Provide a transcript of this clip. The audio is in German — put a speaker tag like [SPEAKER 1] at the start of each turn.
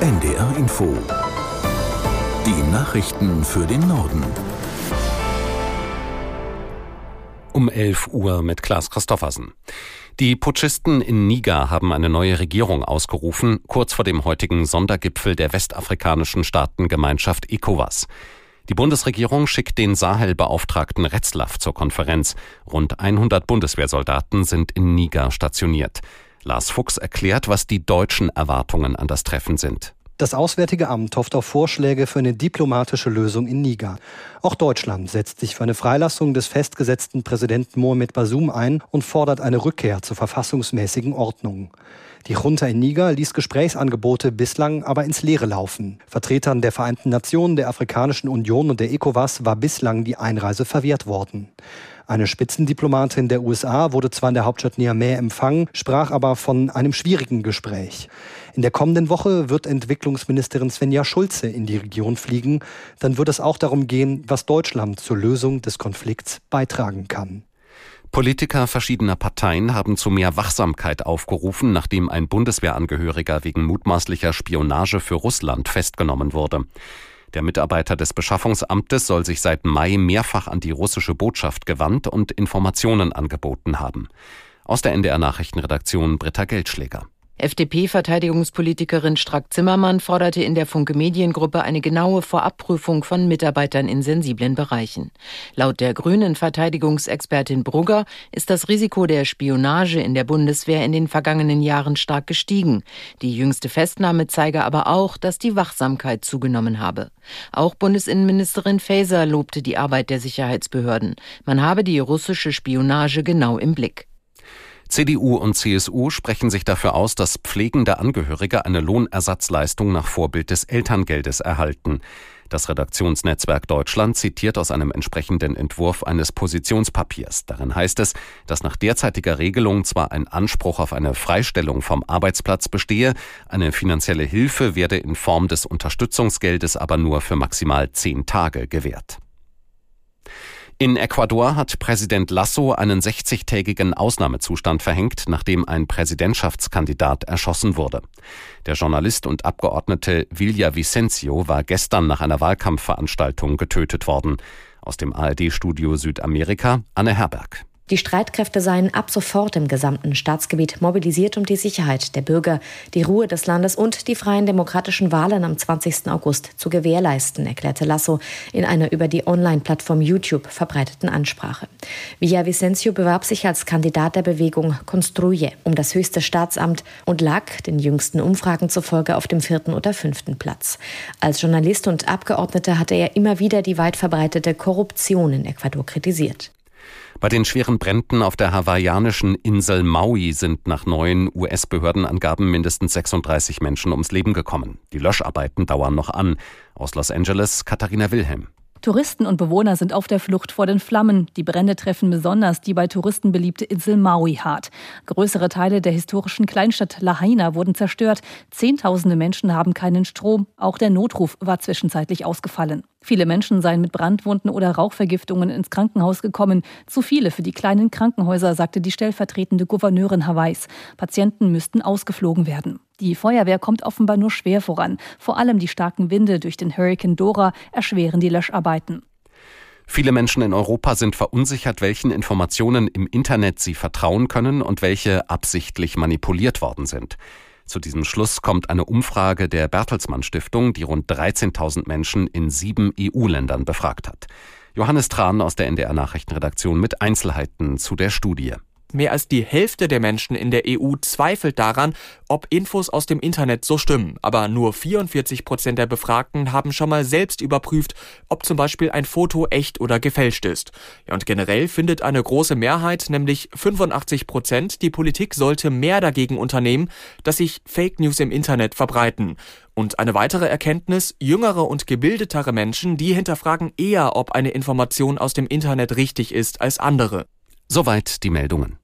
[SPEAKER 1] NDR Info. Die Nachrichten für den Norden.
[SPEAKER 2] Um 11 Uhr mit Klaas Christoffersen. Die Putschisten in Niger haben eine neue Regierung ausgerufen, kurz vor dem heutigen Sondergipfel der westafrikanischen Staatengemeinschaft ECOWAS. Die Bundesregierung schickt den Sahel-Beauftragten Retzlaff zur Konferenz. Rund 100 Bundeswehrsoldaten sind in Niger stationiert. Lars Fuchs erklärt, was die deutschen Erwartungen an das Treffen sind.
[SPEAKER 3] Das Auswärtige Amt hofft auf Vorschläge für eine diplomatische Lösung in Niger. Auch Deutschland setzt sich für eine Freilassung des festgesetzten Präsidenten Mohamed Bazoum ein und fordert eine Rückkehr zur verfassungsmäßigen Ordnung. Die Junta in Niger ließ Gesprächsangebote bislang aber ins Leere laufen. Vertretern der Vereinten Nationen, der Afrikanischen Union und der ECOWAS war bislang die Einreise verwehrt worden. Eine Spitzendiplomatin der USA wurde zwar in der Hauptstadt Niamey empfangen, sprach aber von einem schwierigen Gespräch. In der kommenden Woche wird Entwicklungsministerin Svenja Schulze in die Region fliegen. Dann wird es auch darum gehen, was Deutschland zur Lösung des Konflikts beitragen kann.
[SPEAKER 2] Politiker verschiedener Parteien haben zu mehr Wachsamkeit aufgerufen, nachdem ein Bundeswehrangehöriger wegen mutmaßlicher Spionage für Russland festgenommen wurde. Der Mitarbeiter des Beschaffungsamtes soll sich seit Mai mehrfach an die russische Botschaft gewandt und Informationen angeboten haben. Aus der NDR Nachrichtenredaktion Britta Geldschläger.
[SPEAKER 4] FDP-Verteidigungspolitikerin Strack-Zimmermann forderte in der Funke Mediengruppe eine genaue Vorabprüfung von Mitarbeitern in sensiblen Bereichen. Laut der grünen Verteidigungsexpertin Brugger ist das Risiko der Spionage in der Bundeswehr in den vergangenen Jahren stark gestiegen. Die jüngste Festnahme zeige aber auch, dass die Wachsamkeit zugenommen habe. Auch Bundesinnenministerin Faeser lobte die Arbeit der Sicherheitsbehörden. Man habe die russische Spionage genau im Blick.
[SPEAKER 2] CDU und CSU sprechen sich dafür aus, dass pflegende Angehörige eine Lohnersatzleistung nach Vorbild des Elterngeldes erhalten. Das Redaktionsnetzwerk Deutschland zitiert aus einem entsprechenden Entwurf eines Positionspapiers. Darin heißt es, dass nach derzeitiger Regelung zwar ein Anspruch auf eine Freistellung vom Arbeitsplatz bestehe, eine finanzielle Hilfe werde in Form des Unterstützungsgeldes aber nur für maximal zehn Tage gewährt. In Ecuador hat Präsident Lasso einen 60-tägigen Ausnahmezustand verhängt, nachdem ein Präsidentschaftskandidat erschossen wurde. Der Journalist und Abgeordnete Villa Vicencio war gestern nach einer Wahlkampfveranstaltung getötet worden. Aus dem ARD-Studio Südamerika Anne Herberg.
[SPEAKER 5] Die Streitkräfte seien ab sofort im gesamten Staatsgebiet mobilisiert, um die Sicherheit der Bürger, die Ruhe des Landes und die freien demokratischen Wahlen am 20. August zu gewährleisten, erklärte Lasso in einer über die Online-Plattform YouTube verbreiteten Ansprache. Vicencio bewarb sich als Kandidat der Bewegung Construye um das höchste Staatsamt und lag den jüngsten Umfragen zufolge auf dem vierten oder fünften Platz. Als Journalist und Abgeordneter hatte er immer wieder die weit verbreitete Korruption in Ecuador kritisiert.
[SPEAKER 2] Bei den schweren Bränden auf der hawaiianischen Insel Maui sind nach neuen US-Behördenangaben mindestens 36 Menschen ums Leben gekommen. Die Löscharbeiten dauern noch an. Aus Los Angeles Katharina Wilhelm.
[SPEAKER 6] Touristen und Bewohner sind auf der Flucht vor den Flammen. Die Brände treffen besonders die bei Touristen beliebte Insel Maui hart. Größere Teile der historischen Kleinstadt Lahaina wurden zerstört. Zehntausende Menschen haben keinen Strom. Auch der Notruf war zwischenzeitlich ausgefallen. Viele Menschen seien mit Brandwunden oder Rauchvergiftungen ins Krankenhaus gekommen. Zu viele für die kleinen Krankenhäuser, sagte die stellvertretende Gouverneurin Hawaiis. Patienten müssten ausgeflogen werden. Die Feuerwehr kommt offenbar nur schwer voran. Vor allem die starken Winde durch den Hurricane Dora erschweren die Löscharbeiten.
[SPEAKER 2] Viele Menschen in Europa sind verunsichert, welchen Informationen im Internet sie vertrauen können und welche absichtlich manipuliert worden sind. Zu diesem Schluss kommt eine Umfrage der Bertelsmann Stiftung, die rund 13.000 Menschen in sieben EU-Ländern befragt hat. Johannes Tran aus der NDR Nachrichtenredaktion mit Einzelheiten zu der Studie.
[SPEAKER 7] Mehr als die Hälfte der Menschen in der EU zweifelt daran, ob Infos aus dem Internet so stimmen. Aber nur 44 Prozent der Befragten haben schon mal selbst überprüft, ob zum Beispiel ein Foto echt oder gefälscht ist. Ja, und generell findet eine große Mehrheit, nämlich 85 Prozent, die Politik sollte mehr dagegen unternehmen, dass sich Fake News im Internet verbreiten. Und eine weitere Erkenntnis, jüngere und gebildetere Menschen, die hinterfragen eher, ob eine Information aus dem Internet richtig ist als andere.
[SPEAKER 2] Soweit die Meldungen.